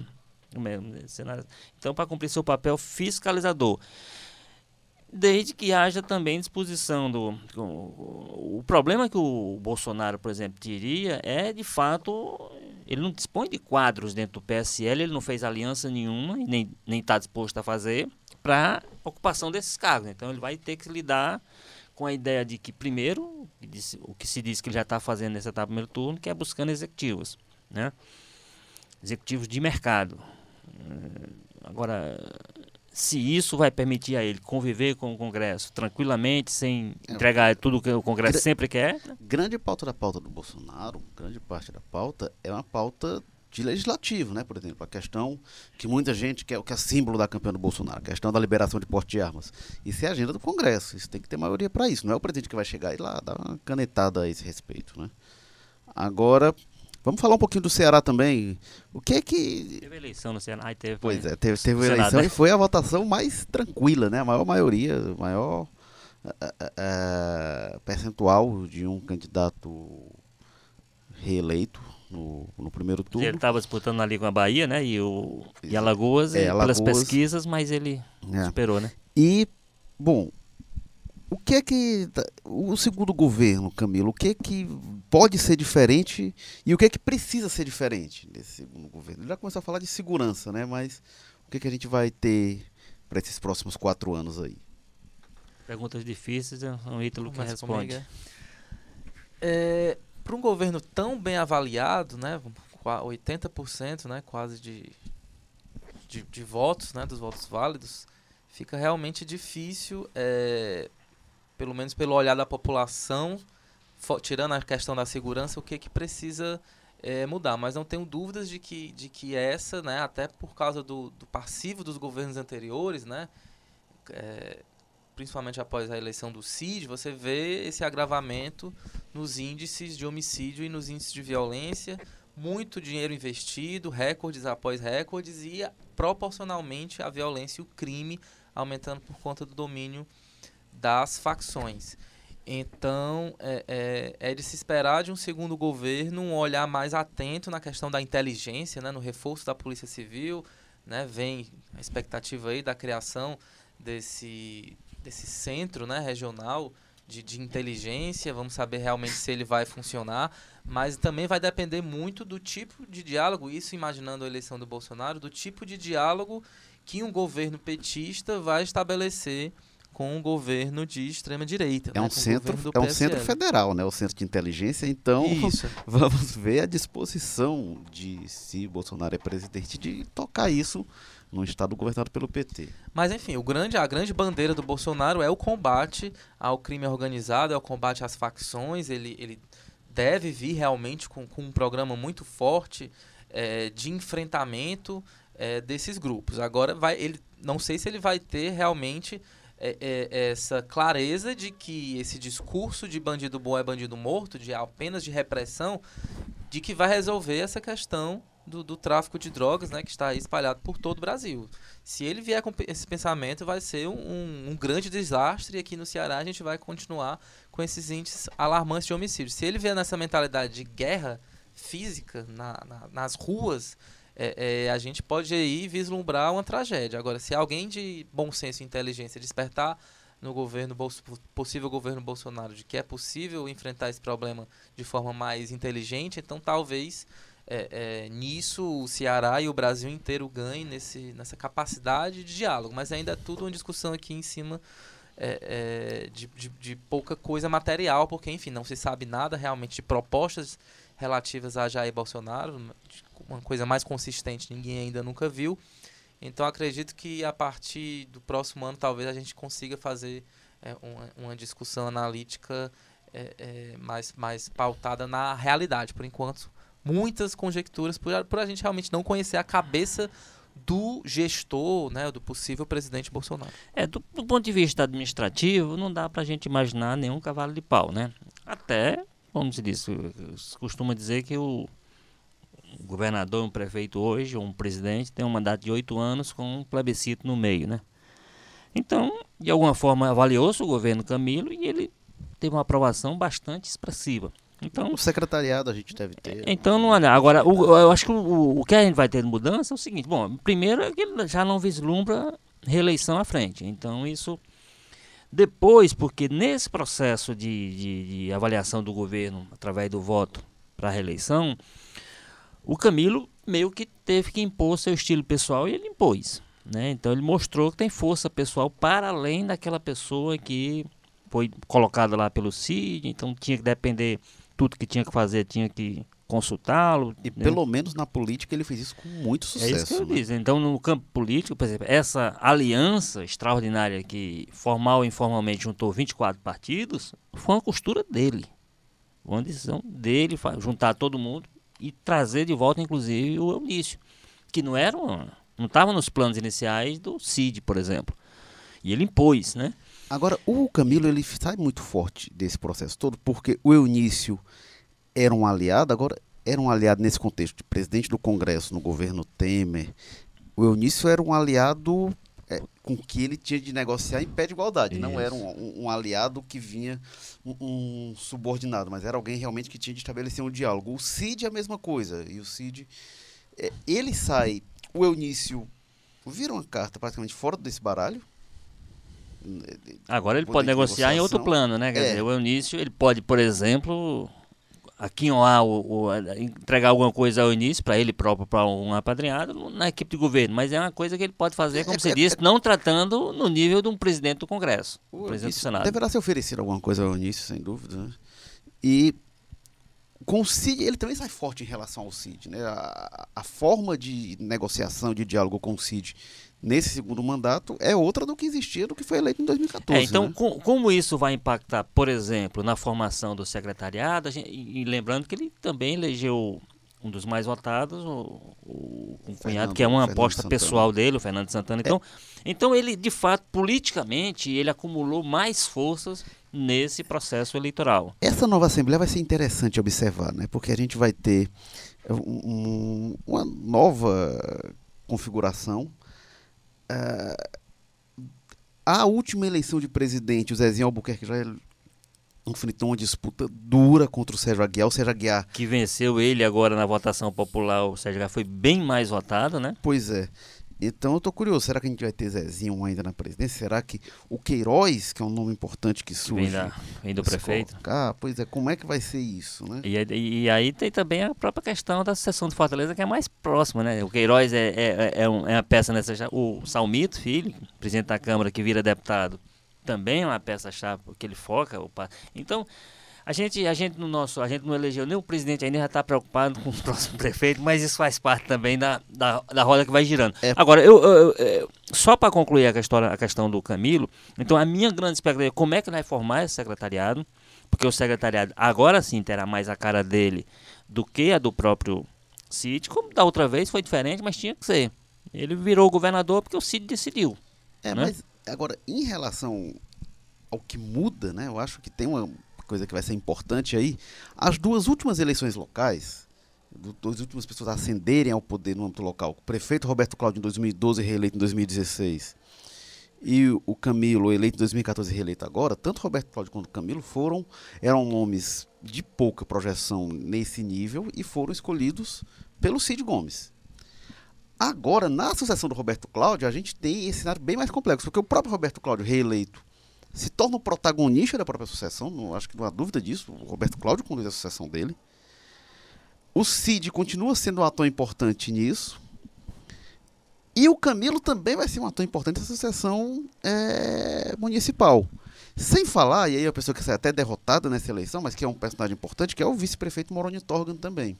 Então, para cumprir seu papel fiscalizador desde que haja também disposição do o, problema que o Bolsonaro, por exemplo, teria é de fato ele não dispõe de quadros dentro do PSL, ele não fez aliança nenhuma nem está disposto a fazer para ocupação desses cargos. Então ele vai ter que lidar com a ideia de que primeiro o que se diz que ele já está fazendo nessa etapa primeiro turno, que é buscando executivos, né? Executivos de mercado. Agora se isso vai permitir a ele conviver com o Congresso tranquilamente, sem é, entregar tudo que o Congresso sempre quer. Grande pauta da pauta do Bolsonaro, grande parte da pauta é uma pauta de legislativo, né? Por exemplo, a questão que muita gente quer, que é símbolo da campanha do Bolsonaro, a questão da liberação de porte de armas. Isso é a agenda do Congresso, isso tem que ter maioria para isso. Não é o presidente que vai chegar e lá dar uma canetada a esse respeito, né? Agora, Vamos falar um pouquinho do Ceará também. O que é que. Teve eleição no Ceará. Ai, teve, pois é, teve, teve eleição Senado, né? e foi a votação mais tranquila, né? A maior maioria, maior uh, uh, percentual de um candidato reeleito no, no primeiro turno. Ele estava disputando ali com a Bahia, né? E, o, e Alagoas, é, Alagoas pelas pesquisas, mas ele é. superou, né? E, bom, o que é que tá, o segundo governo, Camilo, o que é que pode ser diferente e o que é que precisa ser diferente nesse segundo governo? Ele já começou a falar de segurança, né? Mas o que é que a gente vai ter para esses próximos quatro anos aí? Perguntas difíceis, é um Ítalo que responde. É, é para um governo tão bem avaliado, né, 80%, né, quase de, de, de votos, né, dos votos válidos, fica realmente difícil é, pelo menos pelo olhar da população, tirando a questão da segurança, o que, que precisa é, mudar. Mas não tenho dúvidas de que, de que essa, né, até por causa do, do passivo dos governos anteriores, né, é, principalmente após a eleição do CID, você vê esse agravamento nos índices de homicídio e nos índices de violência, muito dinheiro investido, recordes após recordes e proporcionalmente a violência e o crime aumentando por conta do domínio das facções. Então, é, é, é, de se esperar de um segundo governo um olhar mais atento na questão da inteligência, né, no reforço da Polícia Civil. Né, vem a expectativa aí da criação desse, desse centro né, regional de, de inteligência. Vamos saber realmente se ele vai funcionar. Mas também vai depender muito do tipo de diálogo, isso imaginando a eleição do Bolsonaro, do tipo de diálogo que um governo petista vai estabelecer com um governo de extrema direita. É né, um o centro, é um centro PSL. federal, né? O centro de inteligência. Então, Isso. vamos ver a disposição de, se Bolsonaro é presidente, de tocar isso num estado governado pelo PT. Mas enfim, o grande, a grande bandeira do Bolsonaro é o combate ao crime organizado, é o combate às facções. Ele, ele deve vir realmente com, com um programa muito forte eh, de enfrentamento eh, desses grupos. Agora, vai, ele, não sei se ele vai ter realmente eh, eh, essa clareza de que esse discurso de bandido bom é bandido morto, de apenas de repressão, de que vai resolver essa questão do, do tráfico de drogas, né, que está espalhado por todo o Brasil. Se ele vier com esse pensamento, vai ser um, um grande desastre e aqui no Ceará a gente vai continuar com esses índices alarmantes de homicídio. Se ele vier nessa mentalidade de guerra física na- na- nas ruas, é, é, a gente pode aí vislumbrar uma tragédia. Agora, se alguém de bom senso e inteligência despertar no governo possível governo Bolsonaro de que é possível enfrentar esse problema de forma mais inteligente, então talvez é, é, nisso o Ceará e o Brasil inteiro ganhem nesse, nessa capacidade de diálogo. Mas ainda é tudo uma discussão aqui em cima é, é, de, de, de pouca coisa material, porque, enfim, não se sabe nada realmente de propostas relativas a Jair Bolsonaro, uma coisa mais consistente ninguém ainda nunca viu. Então acredito que a partir do próximo ano talvez a gente consiga fazer é, uma, uma discussão analítica é, é, mais, mais pautada na realidade. Por enquanto, muitas conjecturas por, a- por a gente realmente não conhecer a cabeça do gestor, né, do possível presidente Bolsonaro. É, do, do ponto de vista administrativo, não dá pra gente imaginar nenhum cavalo de pau, né? Até, como se diz, se costuma dizer que o governador, um prefeito hoje, ou um presidente, tem um mandato de oito anos com um plebiscito no meio, né? Então, de alguma forma, avaliou-se o governo Camilo e ele teve uma aprovação bastante expressiva. Então, O secretariado a gente deve ter. então não há. Agora, o- eu acho que o, o que a gente vai ter de mudança é o seguinte: bom, primeiro é que ele já não vislumbra reeleição à frente. Então, isso. Depois, porque nesse processo de, de, de avaliação do governo, através do voto para a reeleição, o Camilo meio que teve que impor seu estilo pessoal e ele impôs. Né? Então, ele mostrou que tem força pessoal para além daquela pessoa que foi colocada lá pelo CID, então tinha que depender tudo que tinha que fazer tinha que consultá-lo. E né? pelo menos na política ele fez isso com muito É sucesso. isso que eu né? disse. Então, no campo político, por exemplo, essa aliança extraordinária que formal e informalmente juntou 24 partidos, foi uma costura dele. Foi Uma decisão dele, juntar todo mundo e trazer de volta, inclusive, o Eunício, que não era uma- não estava nos planos iniciais do CID, por exemplo. E ele impôs, né? Agora, o Camilo ele sai muito forte desse processo todo, porque o Eunício era um aliado, agora era um aliado nesse contexto de presidente do Congresso no governo Temer. O Eunício era um aliado é, com que ele tinha de negociar em pé de igualdade. Não Isso. era um, um- um aliado que vinha um, um subordinado, mas era alguém realmente que tinha de estabelecer um diálogo. O Cid é a mesma coisa. E o Cid, é, ele sai, o Eunício vira uma carta praticamente fora desse baralho. Agora ele pode de negociar em outro plano, né? Quer É. dizer, o Eunício, ele pode, por exemplo, aqui ou lá, o, o- a- entregar alguma coisa ao Eunício, para ele próprio, para um apadrinhado, na equipe de governo. Mas é uma coisa que ele pode fazer, como É, você é, disse, não tratando no nível de um presidente do Congresso, O presidente do Senado. Deverá ser oferecido alguma coisa ao Eunício, sem dúvida. né? E com o Cid, ele também sai forte em relação ao Cid. Né? A, a forma de negociação, de diálogo com o Cid nesse segundo mandato é outra do que existia do que foi eleito em 2014. É, então, né? com- como isso vai impactar, por exemplo, na formação do secretariado, gente- e, e lembrando que ele também elegeu um dos mais votados, o, o, o cunhado, que é uma Fernando aposta Santana. pessoal dele, o Fernando Santana. Então, então, ele, de fato, politicamente, ele acumulou mais forças nesse processo eleitoral. Essa nova Assembleia vai ser interessante observar, né? porque a gente vai ter um- um- uma nova configuração. Ah, a última eleição de presidente, o Zezinho Albuquerque já enfrentou uma disputa dura contra o Sérgio Aguiar. O Sérgio Aguiar, Que venceu ele agora na votação popular, o Sérgio Aguiar foi bem mais votado, né? pois é. Então eu tô curioso, será que a gente vai ter Zezinho ainda na presidência? Será que o Queiroz, que é um nome importante que surge, vem, da, vem do prefeito. colocar? Pois é, como é que vai ser isso, né? E, aí- e aí tem também a própria questão da sucessão de Fortaleza, que é mais próxima, né? O Queiroz é, é, é, um- é uma peça nessa. O Salmito, filho, presidente da Câmara, que vira deputado, também é uma peça-chave, porque ele foca. Opa. Então, a gente, a gente no nosso, a gente não elegeu nem o presidente ainda já está preocupado com o próximo prefeito, mas isso faz parte também da, da, da roda que vai girando. É. Agora, eu, eu, eu só para concluir a questão, a questão do Camilo, então a minha grande expectativa é como é que vai formar esse secretariado, porque o secretariado agora sim terá mais a cara dele do que a do próprio Cid, como da outra vez foi diferente, mas tinha que ser. Ele virou governador porque o Cid decidiu. É, né? mas agora, em relação ao que muda, né? Eu acho que tem uma coisa que vai ser importante aí. As duas últimas eleições locais, duas últimas pessoas a ascenderem ao poder no âmbito local, o prefeito Roberto Cláudio em 2012 reeleito em 2016 e o Camilo eleito em 2014 reeleito agora, tanto Roberto Cláudio quanto Camilo foram eram nomes de pouca projeção nesse nível e foram escolhidos pelo Cid Gomes. Agora, na sucessão do Roberto Cláudio, a gente tem esse cenário bem mais complexo, porque o próprio Roberto Cláudio reeleito se torna o protagonista da própria sucessão, não, acho que não há dúvida disso. O Roberto Cláudio conduz a sucessão dele. O Cid continua sendo um ator importante nisso. E o Camilo também vai ser um ator importante na sucessão é, municipal. Sem falar, e aí a pessoa que sai até derrotada nessa eleição, mas que é um personagem importante, que é o vice-prefeito Moroni Torgan também.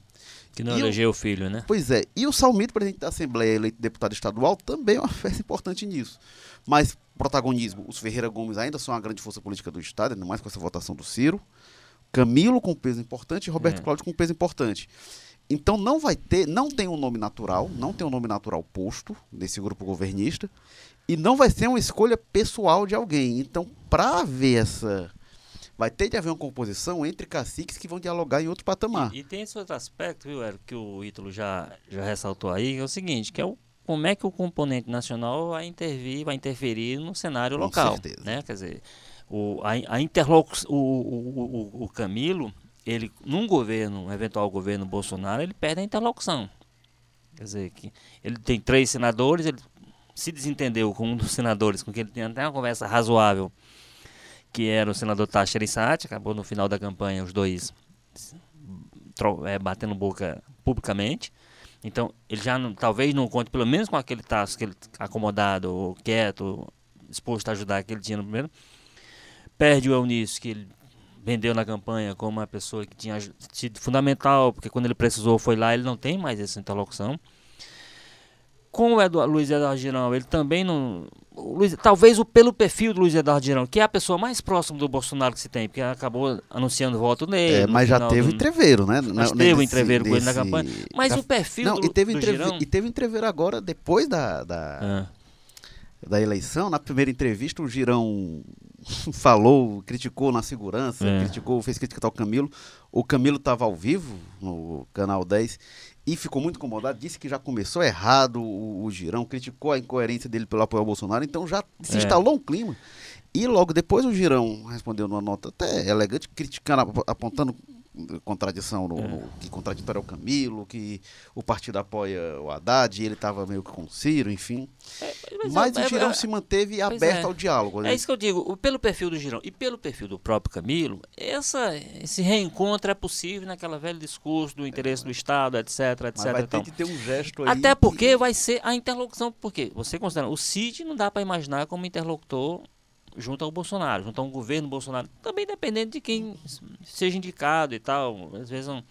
Que não elegeu o filho, né? Pois é. E o Salmito, presidente da Assembleia, eleito deputado estadual, também é uma festa importante nisso. Mas protagonismo, os Ferreira Gomes ainda são uma grande força política do Estado, ainda mais com essa votação do Ciro. Camilo com peso importante e Roberto é. Cláudio com peso importante. Então não vai ter, não tem um nome natural, não tem um nome natural posto nesse grupo governista e não vai ser uma escolha pessoal de alguém. Então, para haver essa vai ter de haver uma composição entre caciques que vão dialogar em outro patamar. E, e tem esse outro aspecto, viu, Érico, que o Ítalo já, já ressaltou aí, que é o seguinte, que é o como é que o componente nacional vai intervir, vai interferir no cenário Com local. Certeza. Né? Quer dizer, o, a, a o, o, o, o Camilo, ele, num governo, um eventual governo Bolsonaro, ele perde a interlocução. Quer dizer, que ele tem três senadores, ele se desentendeu com um dos senadores, com quem ele tem até uma conversa razoável, que era o senador Tacha Arissati, acabou no final da campanha os dois é, batendo boca publicamente. Então, ele já não, talvez não conte, pelo menos com aquele taço que ele acomodado, ou quieto, disposto a ajudar que ele tinha no primeiro. Perde o Eunício, que ele vendeu na campanha como uma pessoa que tinha sido fundamental, porque quando ele precisou foi lá, ele não tem mais essa interlocução. Com o Luiz Eduardo Girão, ele também não. Luiz, talvez o, pelo perfil do Luiz Eduardo Girão, que é a pessoa mais próxima do Bolsonaro que se tem, porque acabou anunciando voto nele. É, mas já teve do, entreveiro, né? Mas teve o entreveiro com ele na campanha. Mas o perfil não, do, e teve do Girão... E teve entreveiro agora, depois da, da, ah. da eleição, na primeira entrevista, o Girão falou, criticou na segurança, é. criticou, fez crítica ao Camilo. O Camilo estava ao vivo no canal 10 e ficou muito incomodado, disse que já começou errado o, o Girão, criticou a incoerência dele pelo apoio ao Bolsonaro, então já se é. instalou um clima. E logo depois o Girão respondeu numa nota até elegante, criticando, apontando contradição no, é. no, que contraditório é o Camilo, que o partido apoia o Haddad e ele estava meio que com o Ciro, enfim. É, mas, mas é, o Girão é, se manteve aberto é. ao diálogo. Né? É isso que eu digo, pelo perfil do Girão e pelo perfil do próprio Camilo, essa, esse reencontro é possível naquela velho discurso do interesse do Estado, etc, etc. Mas vai então. ter que ter um gesto aí. Até porque que... vai ser a interlocução, porque você considera, o Cid não dá para imaginar como interlocutor junto ao Bolsonaro, junto ao governo Bolsonaro, também dependendo de quem seja indicado e tal, às vezes não.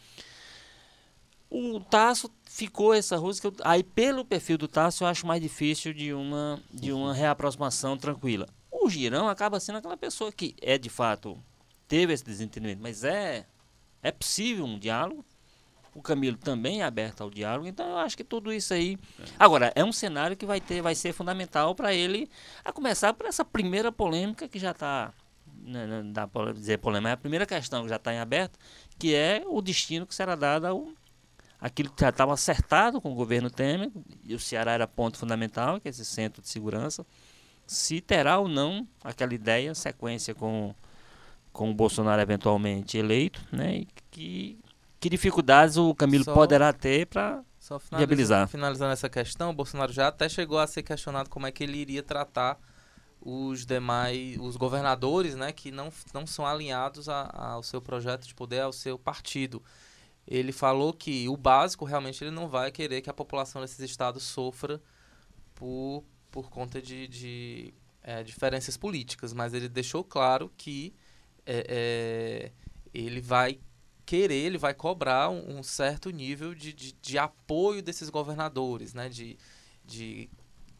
O Tasso ficou essa música, aí pelo perfil do Tasso eu acho mais difícil de uma de uma reaproximação tranquila. O Girão acaba sendo aquela pessoa que é de fato teve esse desentendimento, mas é é possível um diálogo, o Camilo também é aberto ao diálogo, então eu acho que tudo isso aí. É. Agora, é um cenário que vai ter, vai ser fundamental para ele, a começar por essa primeira polêmica que já está. Né, não né, dá para dizer polêmica, é a primeira questão que já está em aberto, que é o destino que será dado ao, aquilo que já estava acertado com o governo Temer, e o Ceará era ponto fundamental, que é esse centro de segurança, se terá ou não aquela ideia, sequência com, com o Bolsonaro eventualmente eleito, né, e que que dificuldades o Camilo só, poderá ter para viabilizar. Finalizando essa questão, o Bolsonaro já até chegou a ser questionado como é que ele iria tratar os demais, os governadores, né, que não, não são alinhados a, ao seu projeto de poder, ao seu partido. Ele falou que o básico realmente ele não vai querer que a população desses estados sofra por, por conta de, de é, diferenças políticas, mas ele deixou claro que é, é, ele vai querer, ele vai cobrar um, um certo nível de, de, de, apoio desses governadores, né? De, de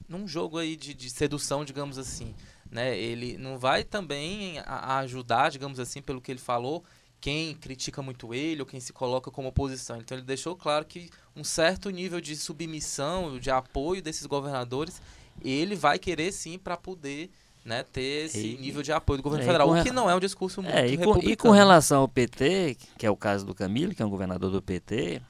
num jogo aí de, de sedução, digamos assim, né? Ele não vai também a, a ajudar, digamos assim, pelo que ele falou, quem critica muito ele ou quem se coloca como oposição. Então ele deixou claro que um certo nível de submissão, de apoio desses governadores, ele vai querer sim para poder né, ter esse e, nível de apoio do governo é, federal, o que não é um discurso muito é, e com, e com relação ao PT, que é o caso do Camilo, que é um governador do PT,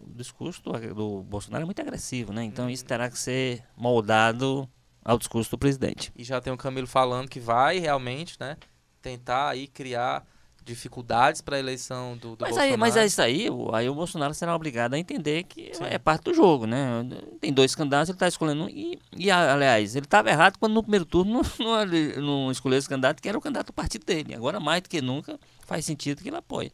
o discurso do, do Bolsonaro é muito agressivo, né? Então isso terá que ser moldado ao discurso do presidente. E já tem o Camilo falando que vai realmente, né, tentar aí criar dificuldades para a eleição do, do mas Bolsonaro. Aí, mas é isso aí, aí o Bolsonaro será obrigado a entender que Sim. é parte do jogo, né? Tem dois candidatos, ele está escolhendo um. E, e, aliás, ele estava errado quando no primeiro turno não, não, não escolheu esse candidato, que era o candidato do partido dele. Agora, mais do que nunca, faz sentido que ele apoie.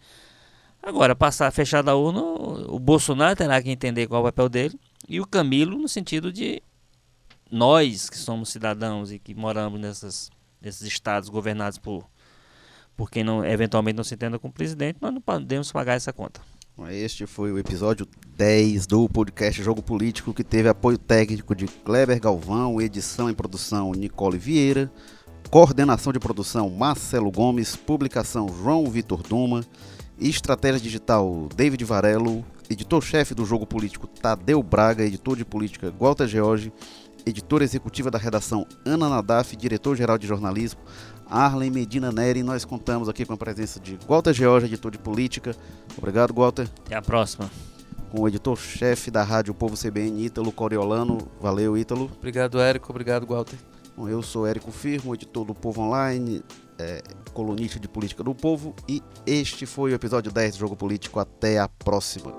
Agora, passar fechada a urna, o Bolsonaro terá que entender qual é o papel dele, e o Camilo, no sentido de nós que somos cidadãos e que moramos nessas, nesses estados governados por por quem não, eventualmente não se entenda com o presidente, nós não podemos pagar essa conta. Este foi o episódio 10 do podcast Jogo Político, que teve apoio técnico de Kleber Galvão, edição e produção Nicole Vieira, coordenação de produção Marcelo Gomes, publicação João Vitor Duma, estratégia digital David Varelo, editor-chefe do Jogo Político Tadeu Braga, editor de política Walter George, editora executiva da redação Ana Nadaf, diretor-geral de jornalismo Arlen Medina Neri. Nós contamos aqui com a presença de Walter George, editor de política. Obrigado, Walter. Até a próxima. Com o editor-chefe da Rádio Povo CBN, Ítalo Coriolano. Valeu, Ítalo. Obrigado, Érico. Obrigado, Walter. Bom, eu sou Érico Firmo, editor do Povo Online, é, colunista de política do Povo. E este foi o episódio 10 do Jogo Político. Até a próxima.